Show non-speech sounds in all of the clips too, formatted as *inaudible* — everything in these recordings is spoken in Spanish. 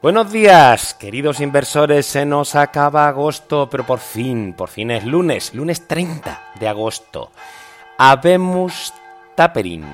Buenos días, queridos inversores. Se nos acaba agosto, pero por fin, por fin es lunes, lunes 30 de agosto. Habemos tapering.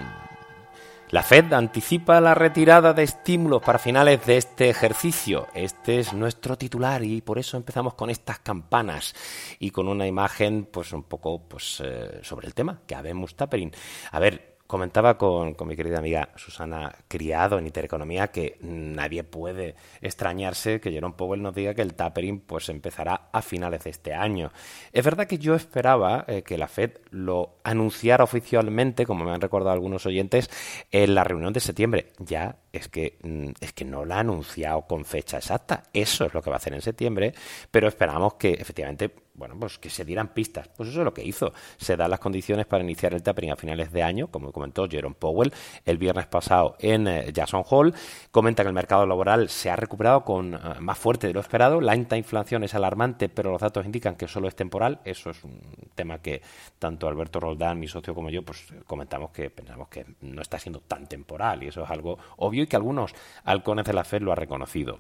La Fed anticipa la retirada de estímulos para finales de este ejercicio. Este es nuestro titular y por eso empezamos con estas campanas y con una imagen, pues un poco, pues eh, sobre el tema que habemos tapering. A ver, comentaba con, mi querida amiga Susana Criado en Intereconomía que nadie puede extrañarse que Jerome Powell nos diga que el tapering pues empezará a finales de este año. Es verdad que yo esperaba eh, que la Fed lo anunciara oficialmente, como me han recordado algunos oyentes, en la reunión de septiembre. Ya es que, mm, es que no la ha anunciado con fecha exacta. Eso es lo que va a hacer en septiembre, pero esperamos que efectivamente bueno, pues que se dieran pistas. Pues eso es lo que hizo. Se dan las condiciones para iniciar el tapering a finales de año, como comentó Jerome Powell el viernes pasado en eh, Jackson Hole. Comenta que el mercado laboral se ha recuperado con eh, más fuerte de lo esperado. La alta inflación es alarmante, pero los datos indican que solo es temporal. Eso es un tema que tanto Alberto Roldán, mi socio, como yo, pues comentamos que pensamos que no está siendo tan temporal y eso es algo obvio y que algunos halcones de la Fed lo han reconocido.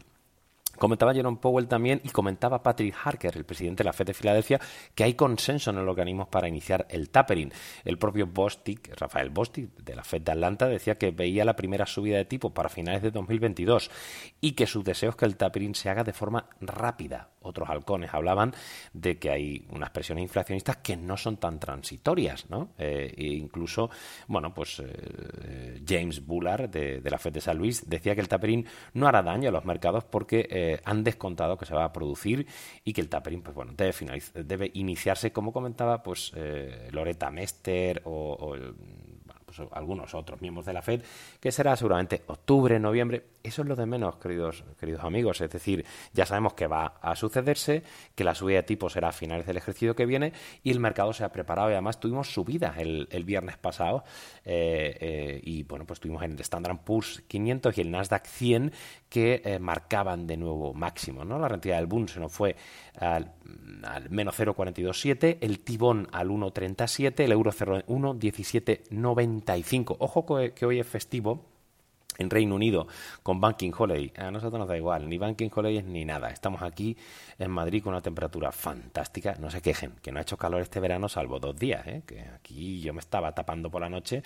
Comentaba Jerome Powell también y comentaba Patrick Harker, el presidente de la Fed de Filadelfia, que hay consenso en el organismo para iniciar el tapering. El propio Bostic, Rafael Bostic, de la Fed de Atlanta, decía que veía la primera subida de tipo para finales de 2022 y que su deseo es que el tapering se haga de forma rápida. Otros halcones hablaban de que hay unas presiones inflacionistas que no son tan transitorias, ¿no? Eh, e incluso, bueno, pues eh, James Bullard, de, la Fed de San Luis, decía que el tapering no hará daño a los mercados porque eh, han descontado que se va a producir y que el tapering pues bueno debe debe iniciarse como comentaba pues eh, Loretta Mester o, algunos otros miembros de la Fed que será seguramente octubre noviembre eso es lo de menos, queridos, queridos amigos. Es decir, ya sabemos que va a sucederse, que la subida de tipo será a finales del ejercicio que viene y el mercado se ha preparado. Y además tuvimos subidas el, viernes pasado eh, eh, y bueno, pues tuvimos en el Standard Poor's 500 y el Nasdaq 100 que eh, marcaban de nuevo máximo. ¿no? La rentabilidad del Bund se nos fue al, menos 0,427, el Tibón al 1,37, el Euro 1,1795. Ojo que hoy es festivo en Reino Unido con Banking Holiday. A nosotros nos da igual, ni Banking Holiday ni nada. Estamos aquí en Madrid con una temperatura fantástica. No se quejen, que no ha hecho calor este verano salvo dos días. ¿eh? Que aquí yo me estaba tapando por la noche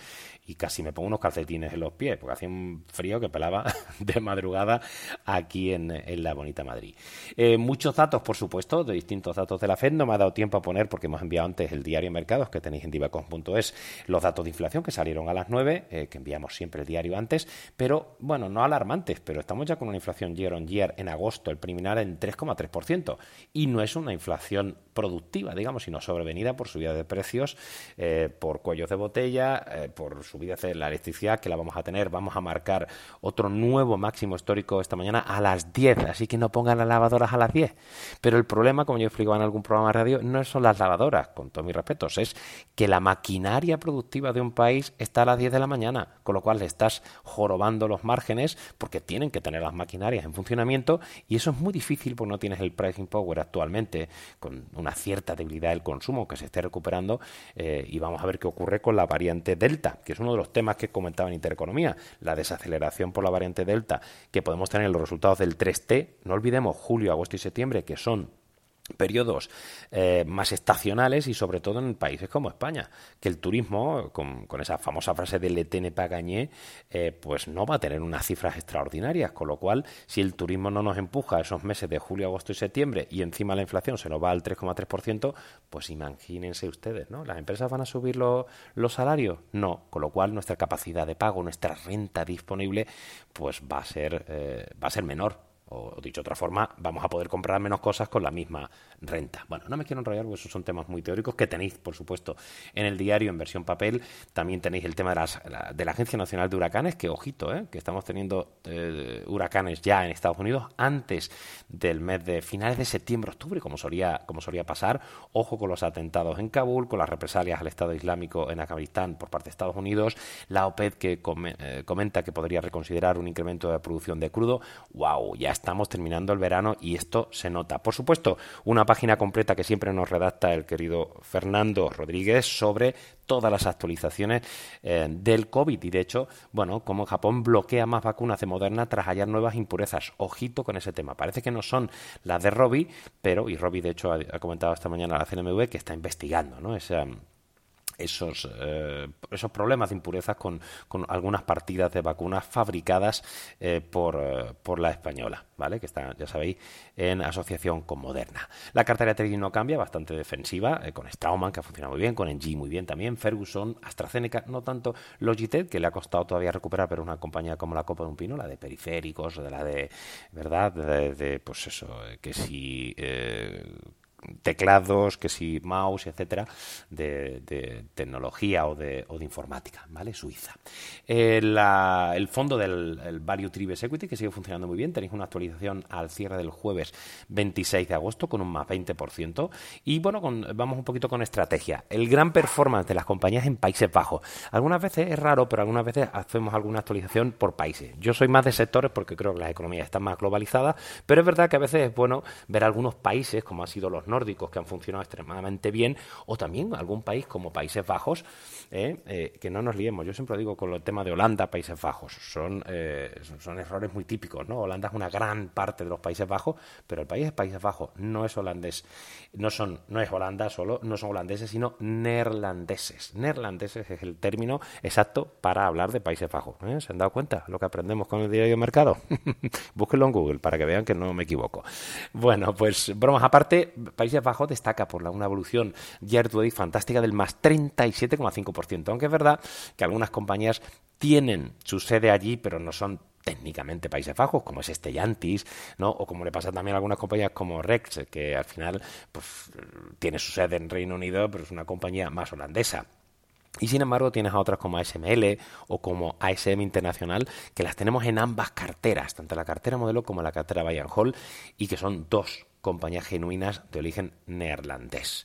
y casi me pongo unos calcetines en los pies porque hacía un frío que pelaba *laughs* de madrugada aquí en, la bonita Madrid. Eh, muchos datos, por supuesto, de distintos datos de la FED. No me ha dado tiempo a poner porque hemos enviado antes el diario de mercados que tenéis en divacom.es los datos de inflación que salieron a las 9, eh, que enviamos siempre el diario antes pero bueno, no alarmantes, pero estamos ya con una inflación year on year en agosto, el preliminar en 3,3%, y no es una inflación productiva, digamos, sino sobrevenida por subida de precios, eh, por cuellos de botella, eh, por subida de la electricidad que la vamos a tener. Vamos a marcar otro nuevo máximo histórico esta mañana a las 10, así que no pongan las lavadoras a las 10. Pero el problema, como yo explicaba en algún programa de radio, no son las lavadoras, con todos mis respetos, es que la maquinaria productiva de un país está a las 10 de la mañana, con lo cual le estás jorobando los márgenes porque tienen que tener las maquinarias en funcionamiento y eso es muy difícil porque no tienes el pricing power actualmente con una cierta debilidad del consumo que se esté recuperando eh, y vamos a ver qué ocurre con la variante Delta, que es uno de los temas que comentaba en Intereconomía, la desaceleración por la variante Delta que podemos tener en los resultados del 3T, no olvidemos julio, agosto y septiembre que son periodos eh, más estacionales y sobre todo en países como España, que el turismo, con, esa famosa frase de Letene Pagañé, eh, pues no va a tener unas cifras extraordinarias, con lo cual si el turismo no nos empuja esos meses de julio, agosto y septiembre y encima la inflación se nos va al 3,3%, pues imagínense ustedes, ¿no? ¿Las empresas van a subir los salarios? No, con lo cual nuestra capacidad de pago, nuestra renta disponible, pues va a ser, eh, va a ser menor o, dicho de otra forma, vamos a poder comprar menos cosas con la misma renta. Bueno, no me quiero enrollar porque esos son temas muy teóricos que tenéis, por supuesto, en el diario en versión papel. También tenéis el tema de, las, la, de la Agencia Nacional de Huracanes, que ojito, ¿eh? que estamos teniendo eh, huracanes ya en Estados Unidos antes del mes de finales de septiembre, octubre, como solía, como solía pasar. Ojo con los atentados en Kabul, con las represalias al Estado Islámico en Afganistán por parte de Estados Unidos, la OPED que eh, comenta que podría reconsiderar un incremento de producción de crudo. ¡Wow! Ya estamos terminando el verano y esto se nota. Por supuesto, una página completa que siempre nos redacta el querido Fernando Rodríguez sobre todas las actualizaciones eh, del COVID y de hecho, bueno, como Japón bloquea más vacunas de Moderna tras hallar nuevas impurezas. Ojito con ese tema. Parece que no son las de Robbie, pero, y Robbie de hecho ha, comentado esta mañana a la CNMV que está investigando, ¿no? Esa, esos, eh, esos problemas de impurezas con, con, algunas partidas de vacunas fabricadas eh, por, eh, por, la española, ¿vale? Que está, ya sabéis, en asociación con Moderna. La cartera de trading no cambia, bastante defensiva, con Strauman, que ha funcionado muy bien, con Engie muy bien también, Ferguson, AstraZeneca, no tanto Logitech, que le ha costado todavía recuperar, pero una compañía como la Copa de un Pino, la de periféricos, de la de, ¿verdad? De pues eso, que si teclados, que si mouse, etcétera, de, tecnología o de, o de, informática, ¿vale? Suiza. Eh, el fondo del el Value Tribes Equity, que sigue funcionando muy bien, tenéis una actualización al cierre del jueves 26 de agosto con un más 20%. Y bueno, vamos un poquito con estrategia. El gran performance de las compañías en Países Bajos. Algunas veces es raro, pero algunas veces hacemos alguna actualización por países. Yo soy más de sectores porque creo que las economías están más globalizadas, pero es verdad que a veces es bueno ver algunos países, como han sido los nórdicos que han funcionado extremadamente bien, o también algún país como Países Bajos, eh, eh, que no nos liemos. Yo siempre digo con el tema de Holanda, Países Bajos, son, eh, son, errores muy típicos, ¿no? Holanda es una gran parte de los Países Bajos, pero el país es Países Bajos, no es holandés, no son, no es Holanda solo, no son holandeses, sino neerlandeses. Neerlandeses es el término exacto para hablar de Países Bajos. ¿Se han dado cuenta lo que aprendemos con el diario de mercado? *laughs* Búsquenlo en Google para que vean que no me equivoco. Bueno, pues bromas aparte, Países Bajos destaca por la, una evolución year to fantástica del más 37,5%, aunque es verdad que algunas compañías tienen su sede allí, pero no son técnicamente Países Bajos, como es Stellantis, ¿no? O como le pasa también a algunas compañías como Rex, que al final pues, tiene su sede en Reino Unido, pero es una compañía más holandesa. Y sin embargo tienes a otras como ASML o como ASM Internacional que las tenemos en ambas carteras, tanto la cartera modelo como la cartera Bayern Hall, y que son dos compañías genuinas de origen neerlandés.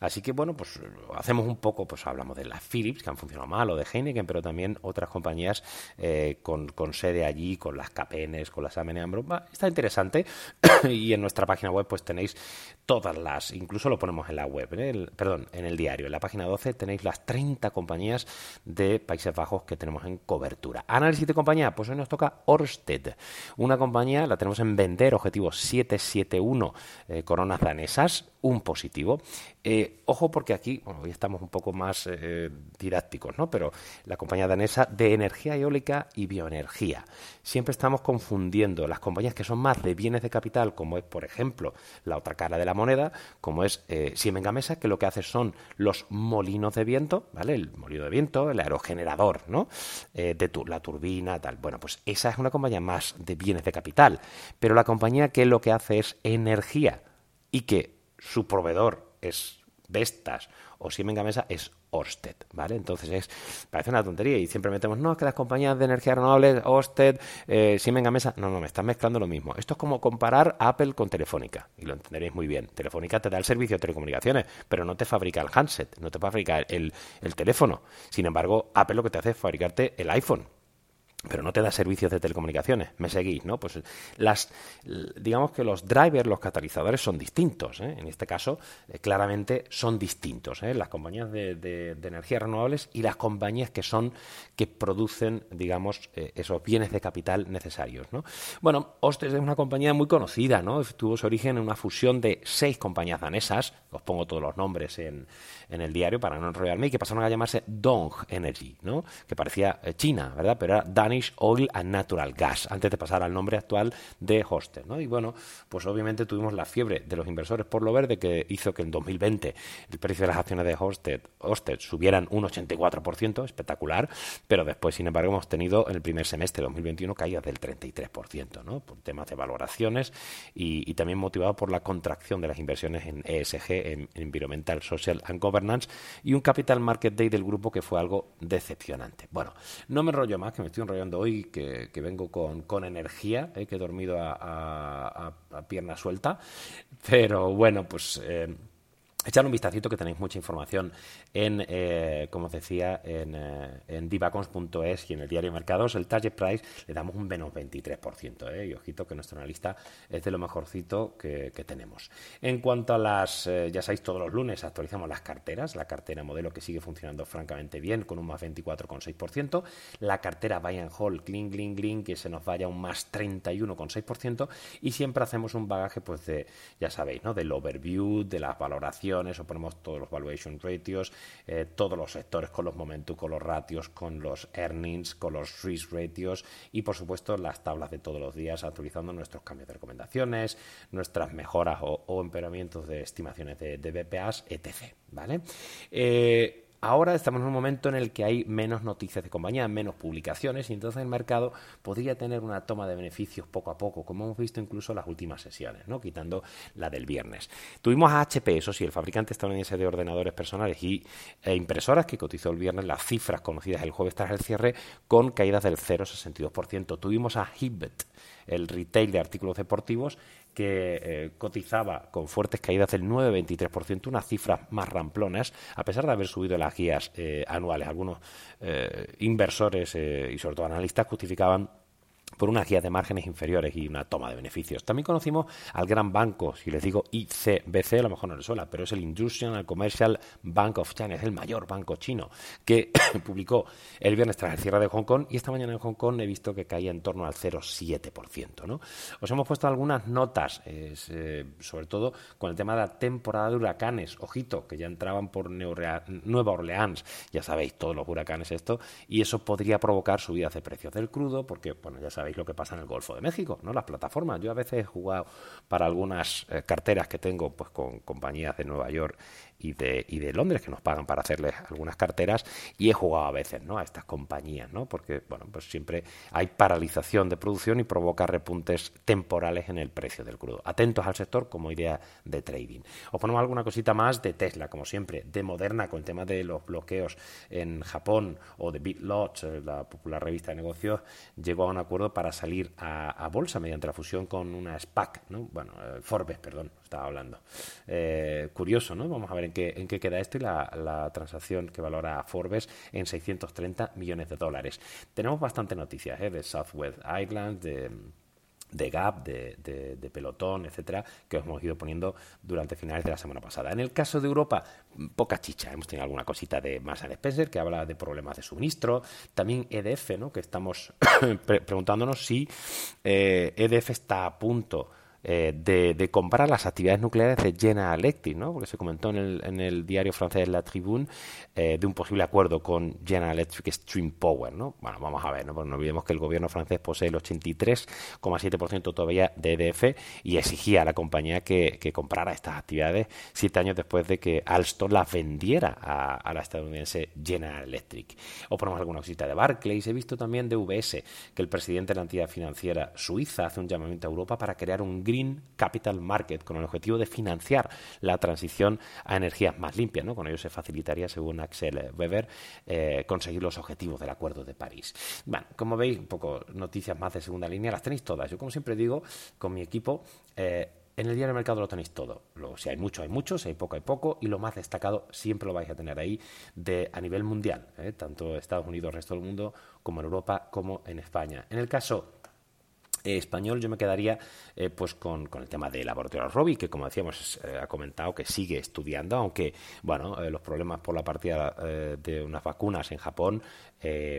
Así que bueno, pues hacemos un poco, pues hablamos de las Philips, que han funcionado mal, o de Heineken, pero también otras compañías eh, con, sede allí, con las KPNs, con las AMN Ambro. Está interesante *coughs* y en nuestra página web pues tenéis todas las, incluso lo ponemos en la web, perdón, en el diario, en la página 12 tenéis las 30 compañías de Países Bajos que tenemos en cobertura. Análisis de compañía, pues hoy nos toca Orsted, una compañía, la tenemos en vender, objetivo 771 eh, coronas danesas, un positivo. Eh, ojo porque aquí, hoy estamos un poco más eh, didácticos, ¿no? Pero la compañía danesa de energía eólica y bioenergía. Siempre estamos confundiendo las compañías que son más de bienes de capital, como es, por ejemplo, la otra cara de la moneda, como es eh, Siemens Gamesa, que lo que hace son los molinos de viento, ¿vale? El molino de viento, el aerogenerador, ¿no? De la turbina, tal. Bueno, pues esa es una compañía más de bienes de capital. Pero la compañía que lo que hace es energía y que su proveedor es Vestas o Siemens Gamesa es Orsted, ¿vale? Entonces es, parece una tontería y siempre metemos, no, que las compañías de energía renovable, Orsted, eh, Siemens Gamesa, no, no, me están mezclando lo mismo. Esto es como comparar Apple con Telefónica, y lo entenderéis muy bien. Telefónica te da el servicio de telecomunicaciones, pero no te fabrica el handset, no te fabrica el, el teléfono. Sin embargo, Apple lo que te hace es fabricarte el iPhone pero no te da servicios de telecomunicaciones. Me seguís, ¿no? Pues las, digamos que los drivers, los catalizadores son distintos. ¿eh? En este caso, eh, claramente son distintos. ¿eh? Las compañías de, energías renovables y las compañías que son que producen, digamos, esos bienes de capital necesarios. ¿no? Bueno, Ostes es una compañía muy conocida, ¿no? Tuvo su origen en una fusión de seis compañías danesas. Os pongo todos los nombres en, en el diario para no enrollarme y que pasaron a llamarse Dong Energy, ¿no? Que parecía China, ¿verdad? Pero era Dan Oil and Natural Gas, antes de pasar al nombre actual de Hoster. ¿no? Y bueno, pues obviamente tuvimos la fiebre de los inversores por lo verde que hizo que en 2020 el precio de las acciones de Hoster, subieran un 84%, espectacular, pero después, sin embargo, hemos tenido en el primer semestre de 2021 caídas del 33%, ¿no? por temas de valoraciones y, también motivado por la contracción de las inversiones en ESG, en Environmental, Social and Governance, y un Capital Market Day del grupo que fue algo decepcionante. Bueno, no me enrollo más, que me estoy enrollando hoy que, vengo con, con energía, eh, que he dormido a, pierna suelta. Pero bueno, pues eh, echar un vistacito que tenéis mucha información en, eh, como os decía, en, eh, divacons.es y en el diario Mercados. El target price le damos un menos 23%. ¿eh? Y ojito que nuestro analista es de lo mejorcito que, tenemos. En cuanto a las, eh, ya sabéis, todos los lunes actualizamos las carteras. La cartera modelo que sigue funcionando francamente bien con un más 24,6%. La cartera buy and hold, clean, clean, clean, que se nos vaya un más 31,6%. Y siempre hacemos un bagaje, pues, de, ya sabéis, ¿no? Del overview, de las valoraciones o ponemos todos los valuation ratios, eh, todos los sectores con los momentum, con los ratios, con los earnings, con los risk ratios y por supuesto las tablas de todos los días actualizando nuestros cambios de recomendaciones, nuestras mejoras o, empeoramientos de estimaciones de, de BPAs, etc. ¿Vale? Eh, Ahora estamos en un momento en el que hay menos noticias de compañía, menos publicaciones y entonces el mercado podría tener una toma de beneficios poco a poco, como hemos visto incluso en las últimas sesiones, ¿no? quitando la del viernes. Tuvimos a HP, eso sí, el fabricante estadounidense de ordenadores personales y e impresoras que cotizó el viernes las cifras conocidas el jueves tras el cierre con caídas del 0,62%. Tuvimos a Hibbett, el retail de artículos deportivos, que eh, cotizaba con fuertes caídas del 9,23%, unas cifras más ramplonas, a pesar de haber subido las guías eh, anuales. Algunos eh, inversores y sobre todo analistas justificaban por unas guías de márgenes inferiores y una toma de beneficios. También conocimos al gran banco, si les digo ICBC, a lo mejor no les suena, pero es el Industrial Commercial Bank of China, es el mayor banco chino, que *coughs* publicó el viernes tras el cierre de Hong Kong y esta mañana en Hong Kong he visto que caía en torno al 0,7%. ¿no? Os hemos puesto algunas notas, eh, sobre todo con el tema de la temporada de huracanes, ojito, que ya entraban por Nueva Orleans, ya sabéis, todos los huracanes esto, y eso podría provocar subidas de precios del crudo, porque, bueno, ya sabéis, sabéis lo que pasa en el Golfo de México, ¿no? Las plataformas. Yo a veces he jugado para algunas eh, carteras que tengo pues con compañías de Nueva York y de, y de Londres que nos pagan para hacerles algunas carteras y he jugado a veces ¿no? a estas compañías, ¿no? porque bueno, pues siempre hay paralización de producción y provoca repuntes temporales en el precio del crudo. Atentos al sector como idea de trading. Os ponemos alguna cosita más de Tesla, como siempre, de Moderna con el tema de los bloqueos en Japón o de BitLots, eh, la popular revista de negocios, llegó a un acuerdo para salir a, bolsa mediante la fusión con una SPAC, ¿no? bueno, eh, Forbes, perdón, estaba hablando. Eh, curioso, ¿no? Vamos a ver en qué, en qué queda esto y la, transacción que valora Forbes en 630 millones de dólares. Tenemos bastante noticias ¿eh? de Southwest Island, de de Gap, de, Pelotón, etcétera, que os hemos ido poniendo durante finales de la semana pasada. En el caso de Europa, poca chicha. Hemos tenido alguna cosita de Massa Spencer que habla de problemas de suministro. También EDF, ¿no? que estamos *coughs* preguntándonos si EDF eh, e está a punto eh, de, de, comprar las actividades nucleares de General Electric, ¿no? porque se comentó en el, en el diario francés La Tribune eh, de un posible acuerdo con General Electric Stream Power. ¿no? Bueno, vamos a ver, ¿no? No olvidemos que el gobierno francés posee el 83,7% todavía de EDF y exigía a la compañía que, que, comprara estas actividades siete años después de que Alstom las vendiera a, a la estadounidense General Electric. O ponemos alguna cosita de Barclays. He visto también de UBS que el presidente de la entidad financiera suiza hace un llamamiento a Europa para crear un Green Capital Market con el objetivo de financiar la transición a energías más limpias. ¿no? Con ello se facilitaría, según Axel Weber, eh, conseguir los objetivos del Acuerdo de París. Bueno, como veis, un poco noticias más de segunda línea, las tenéis todas. Yo, como siempre digo, con mi equipo, eh, en el día del mercado lo tenéis todo. si hay mucho, hay mucho, si hay poco, hay poco. Y lo más destacado siempre lo vais a tener ahí de, a nivel mundial, ¿eh? tanto Estados Unidos, resto del mundo, como en Europa, como en España. En el caso eh, español yo me quedaría eh, pues con, el tema de laboratorio Robbie, que como decíamos eh, ha comentado que sigue estudiando, aunque bueno los problemas por la partida de unas vacunas en Japón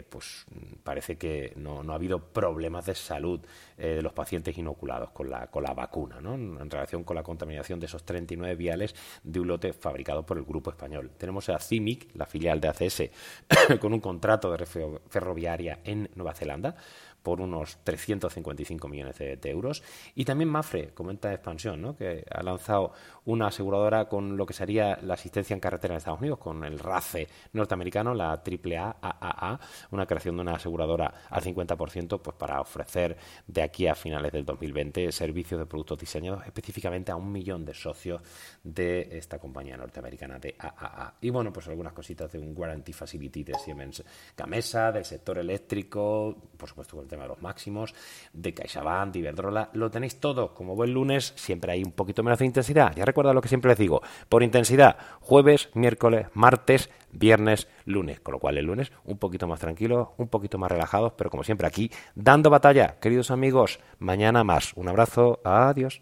pues parece que no, ha habido problemas de salud de los pacientes inoculados con la, con la vacuna, ¿no? en relación con la contaminación de esos 39 viales de un lote fabricado por el grupo español. Tenemos a CIMIC, la filial de ACS, *coughs* con un contrato de ferroviaria en Nueva Zelanda por unos 355 millones de, euros. Y también Mafre, comenta Expansión, ¿no? que ha lanzado una aseguradora con lo que sería la asistencia en carretera en Estados Unidos, con el RACE norteamericano, la AAA, una creación de una aseguradora al 50% pues, para ofrecer de aquí a finales del 2020 servicios de productos diseñados específicamente a un millón de socios de esta compañía norteamericana de AAA. Y bueno, pues algunas cositas de un Guarantee Facility de Siemens Gamesa, del sector eléctrico, por supuesto con el tema de los máximos, de CaixaBank, de Iberdrola, lo tenéis todo. Como buen lunes, siempre hay un poquito menos de intensidad. Ya recuerda lo que siempre les digo, por intensidad, jueves, miércoles, martes, viernes, lunes. Con lo cual el lunes un poquito más tranquilos, un poquito más relajados, pero como siempre aquí, dando batalla. Queridos amigos, mañana más. Un abrazo, adiós.